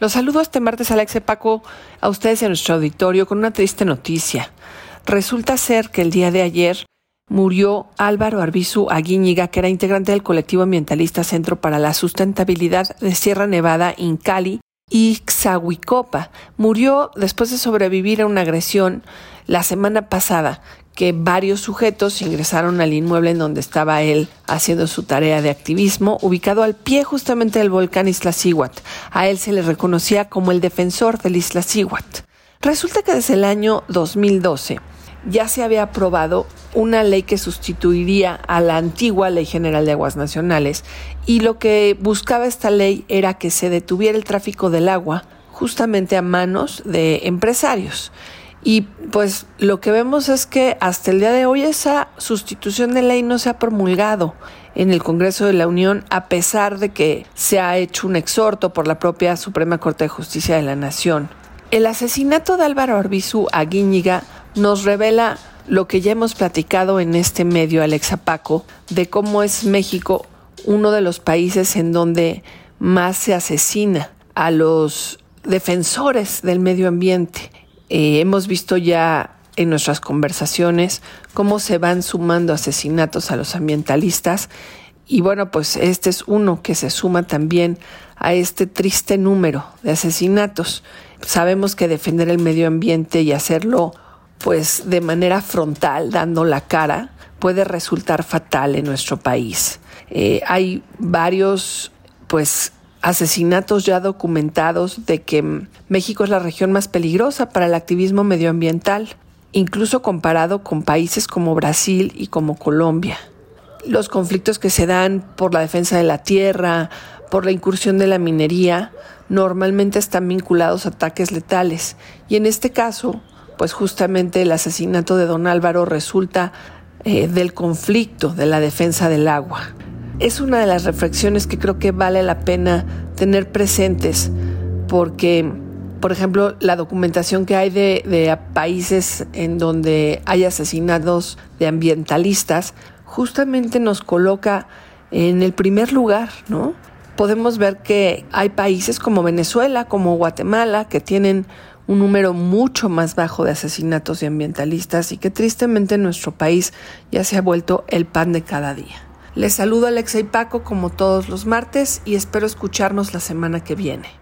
Los saludo este martes, Alex y Paco, a ustedes a nuestro auditorio con una triste noticia. Resulta ser que el día de ayer murió Álvaro Arbizu Aguíñiga, que era integrante del colectivo ambientalista Centro para la Sustentabilidad de Sierra Nevada, Incali y Xahuicopa. Murió después de sobrevivir a una agresión la semana pasada que varios sujetos ingresaron al inmueble en donde estaba él haciendo su tarea de activismo, ubicado al pie justamente del volcán Iztaccíhuatl. A él se le reconocía como el defensor del Iztaccíhuatl. Resulta que desde el año 2012 ya se había aprobado una ley que sustituiría a la antigua Ley General de Aguas Nacionales y lo que buscaba esta ley era que se detuviera el tráfico del agua justamente a manos de empresarios. Y pues lo que vemos es que hasta el día de hoy esa sustitución de ley no se ha promulgado en el Congreso de la Unión, a pesar de que se ha hecho un exhorto por la propia Suprema Corte de Justicia de la Nación. El asesinato de Álvaro Arbizu Aguíñiga nos revela lo que ya hemos platicado en este medio, Alexa Paco, de cómo es México uno de los países en donde más se asesina a los defensores del medio ambiente. Eh, hemos visto ya en nuestras conversaciones cómo se van sumando asesinatos a los ambientalistas y bueno, pues este es uno que se suma también a este triste número de asesinatos. Sabemos que defender el medio ambiente y hacerlo pues de manera frontal, dando la cara, puede resultar fatal en nuestro país. Eh, hay varios pues asesinatos ya documentados de que México es la región más peligrosa para el activismo medioambiental, incluso comparado con países como Brasil y como Colombia. Los conflictos que se dan por la defensa de la tierra, por la incursión de la minería, normalmente están vinculados a ataques letales. Y en este caso, pues justamente el asesinato de don Álvaro resulta eh, del conflicto de la defensa del agua es una de las reflexiones que creo que vale la pena tener presentes porque, por ejemplo, la documentación que hay de, países en donde hay asesinatos de ambientalistas justamente nos coloca en el primer lugar, ¿no? Podemos ver que hay países como Venezuela, como Guatemala, que tienen un número mucho más bajo de asesinatos de ambientalistas y que tristemente nuestro país ya se ha vuelto el pan de cada día. Les saludo Alexa y Paco como todos los martes y espero escucharnos la semana que viene.